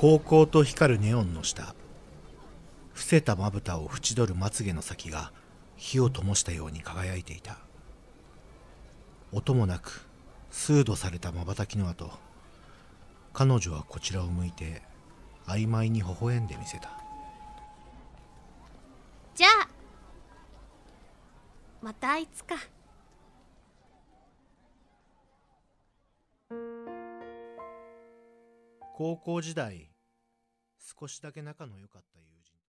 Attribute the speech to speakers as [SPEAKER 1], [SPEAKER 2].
[SPEAKER 1] 高校と光るネオンの下伏せたまぶたを縁取るまつげの先が火を灯したように輝いていた。音もなく数度されたまばたきの後彼女はこちらを向いて曖昧に微笑んでみせた。
[SPEAKER 2] じゃあまたいつか。
[SPEAKER 1] 高校時代少しだけ仲の良かった